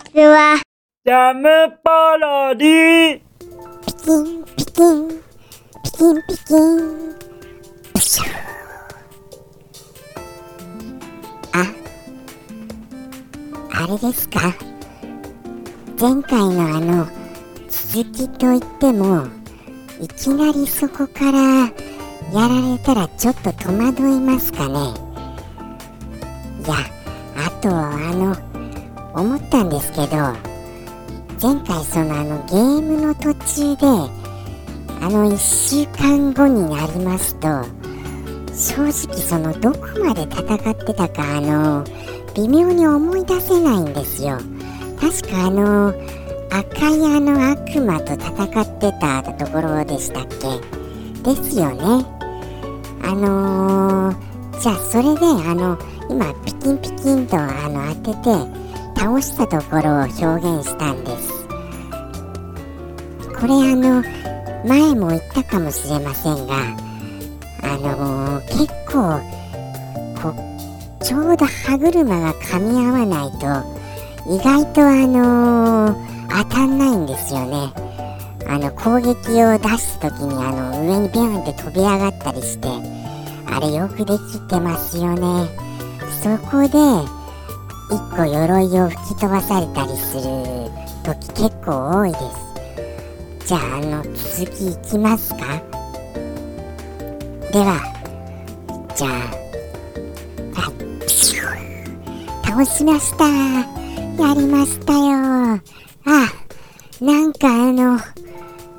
ちは。ジャムパロディピキン、ピキン、ピキン、ピキン。プシュあ、あれですか前回のあの、続きといっても、いきなりそこからやられたらちょっと戸惑いますかねいや、あとあの、思ったんですけど、前回そのあのゲームの途中であの1週間後になりますと正直そのどこまで戦ってたかあの微妙に思い出せないんですよ。確かあの赤いあの悪魔と戦ってたところでしたっけ？ですよね。あのー、じゃあそれであの今ピキンピキンとあの当てて倒したところを表現したんです。これあの前も言ったかもしれませんがあのー、結構こちょうど歯車が噛み合わないと意外とあのー、当たんないんですよね。あの攻撃を出す時にあの上にビュンって飛び上がったりしてあれよくできてますよね。そこで1個鎧を吹き飛ばされたりする時結構多いです。じゃああの続きいきますか？ではじゃあはい倒しました。やりましたよ。あなんかあの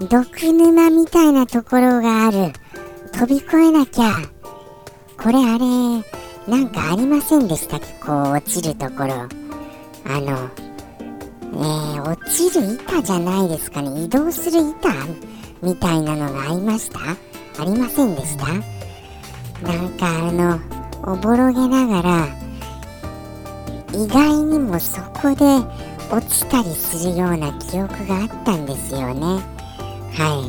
毒沼みたいなところがある。飛び越えなきゃ。これあれなんかありませんでしたっけ？こう落ちるところ。あのえー、落ちる板じゃないですかね。移動する板みたいなのがありました？ありませんでした？なんかあのおぼろげながら意外にもそこで落ちたりするような記憶があったんですよね。は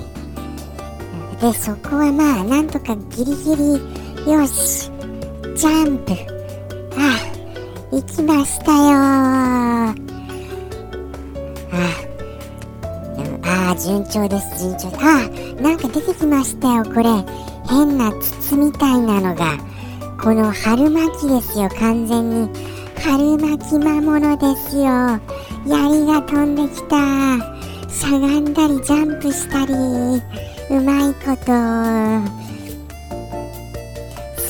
い。でそこはまあなんとかギリギリよしジャンプ。あ行きましたよ。ああ順調です順調。あなんか出てきましたよこれ。変な筒みたいなのが。この春巻きですよ完全に。春巻き魔物ですよ。槍が飛んできた。しゃがんだりジャンプしたり。うまいこと。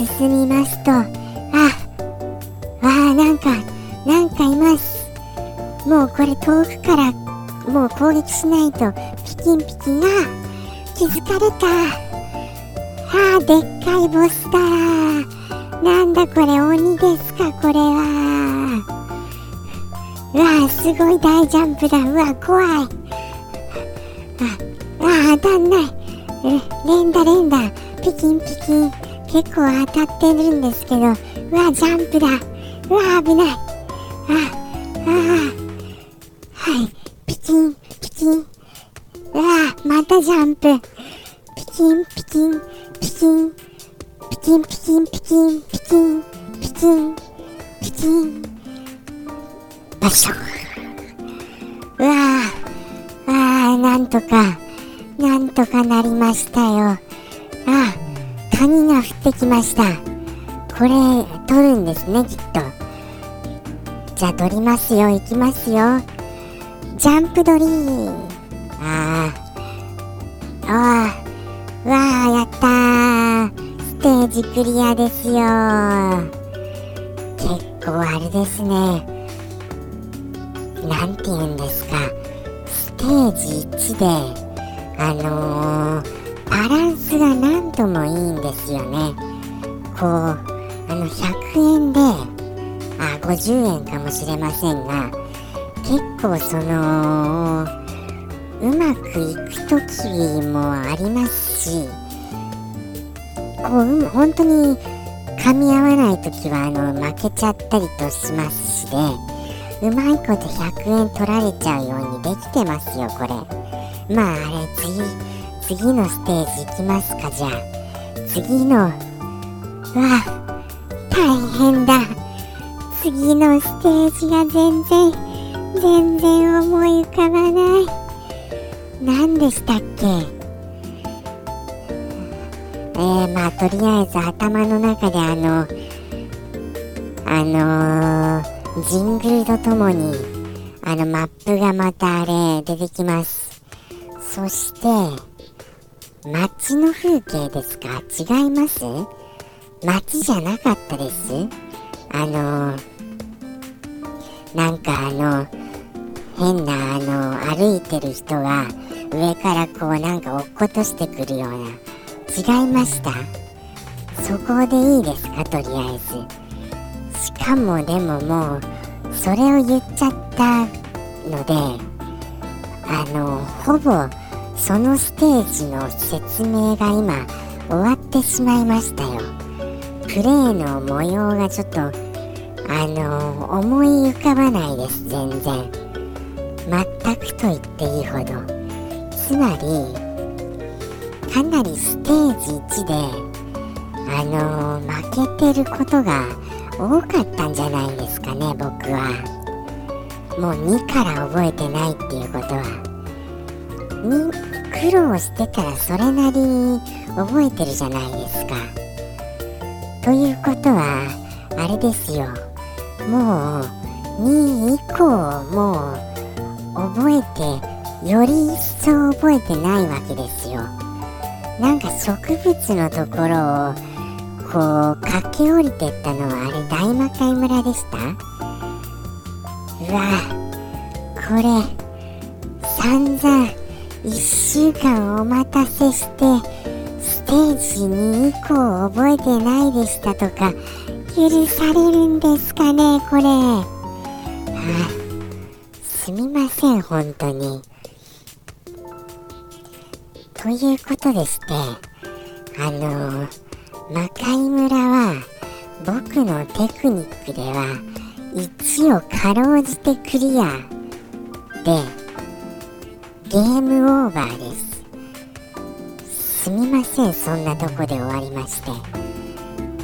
進みますとああなんかなんかいます。もうこれ遠くからもう攻撃しないとピキンピキが気づかれた。ああでっかいボスだなんだこれ鬼ですかこれは。うわすごい大ジャンプだ。うわ怖い。ああ当たんない。連打連打。ピキンピキン。結構当たってるんですけどうわジャンプだうわ危ないああはいピキン、ピキン。うわまたジャンプ。ピキン、ピキン、ピキン。ピキン、ピキン、ピキン、ピキン、ピキン、ピキン。バショうわ、ああ、なんとか、なんとかなりましたよ。ああ、髪が降ってきました。これ、取るんですね、きっと。じゃあ、取りますよ、行きますよ。ジャンプドリー。ああああわあやったー。ステージクリアですよ。結構あれですね。なんて言うんですか。ステージ1であのー、バランスがなんともいいんですよね。こうあの100円であ50円かもしれませんが結構そのうまくいく時もありますしこう、うん、本当に噛み合わない時はあの負けちゃったりとしますしでうまいこと100円取られちゃうようにできてますよこれ。まああれ次のステージ行きますかじゃあ。次の。うわ大変だ。次のステージが全然全然思い浮かばない。何でしたっけ？えー、まあとりあえず頭の中であのあのー、ジングルとともにあのマップがまたあれ出てきます。そして街の風景ですか？違います？街じゃなかったです？あのー、なんかあの変なあの歩いてる人が上からこうなんか落っことしてくるような。違いました？そこでいいですか？とりあえず。しかもでももうそれを言っちゃったのであのほぼそのステージの説明が今終わってしまいましたよ。プレイの模様がちょっとあの思い浮かばないです全然。全くと言っていいほど。つまりかなりステージ1であの負けてることが多かったんじゃないですかね僕は。もう2から覚えてないっていうことは。に苦労してたらそれなりに覚えてるじゃないですか。ということはあれですよ。もう2以降もう覚えてより一層覚えてないわけですよ。なんか植物のところをこう駆け下りてったのはあれ大魔界村でした？うわこれ散々1週間お待たせしてステージ2以降覚えてないでしたとか許されるんですかねこれ。はあすみません本当に。ということでしてあの魔界村は僕のテクニックでは1をかろうじてクリアでゲームオーバーです。すみませんそんなとこで終わりまして。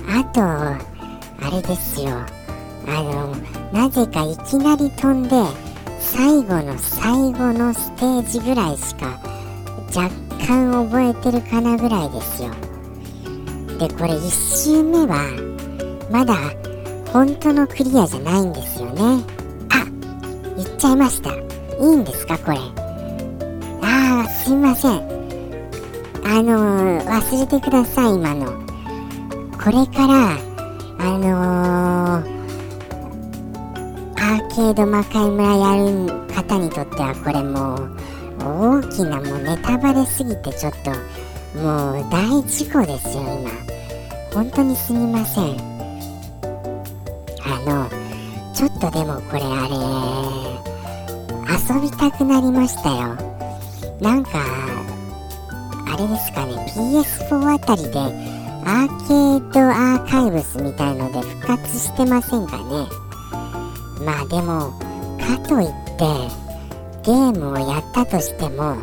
あとあれですよ。あのなぜかいきなり飛んで最後の最後のステージぐらいしか若干覚えてるかなぐらいですよ。でこれ1周目はまだ本当のクリアじゃないんですよね。あ言っちゃいました。いいんですかこれ。すいません。あのー、忘れてください今の。これからあのー、アーケード魔界村やる方にとってはこれもう大きなもうネタバレすぎてちょっともう大事故ですよ今。本当にすみません。あのちょっとでもこれあれ遊びたくなりましたよ。なんかあれですかね PS4 あたりでアーケードアーカイブスみたいので復活してませんかね。まあでもかといってゲームをやったとしても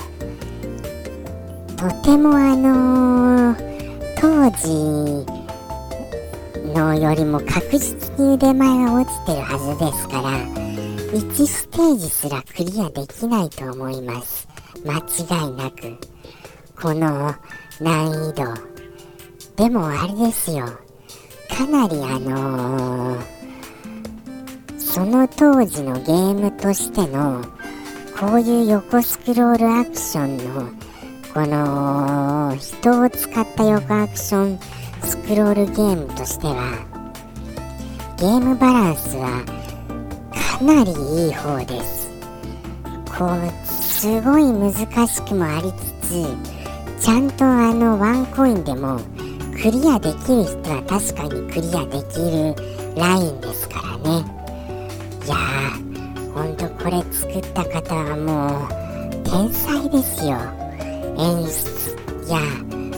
とてもあのー、当時のよりも確実に腕前が落ちてるはずですから1ステージすらクリアできないと思います。間違いなくこの難易度。でもあれですよ。かなりあのー、その当時のゲームとしてのこういう横スクロールアクションのこの人を使った横アクションスクロールゲームとしてはゲームバランスはかなりいい方です。こうすごい難しくもありつつちゃんとあのワンコインでもクリアできる人は確かにクリアできるラインですからね。いやーほんとこれ作った方はもう天才ですよ。演出や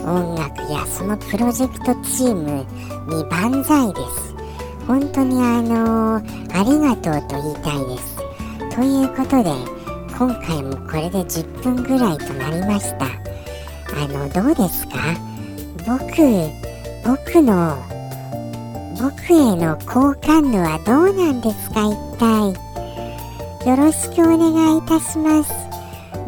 音楽やそのプロジェクトチームに万歳です。本当にあのー、ありがとうと言いたいです。ということで今回もこれで10分ぐらいとなりました。あのどうですか？僕僕の僕への好感度はどうなんですか？一体。よろしくお願いいたします。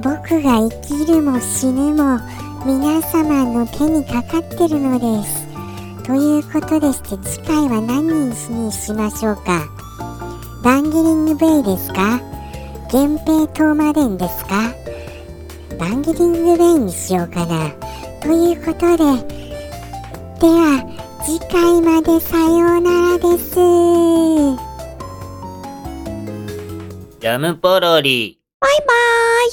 僕が生きるも死ぬも皆様の手にかかってるのです。ということでして次回は何にしましょうか？バンゲリングベイですか？源平東馬伝ですか？バンゲリングベイにしようかな。ということで、では次回までさようならです。ジャムポロリ。バイバーイ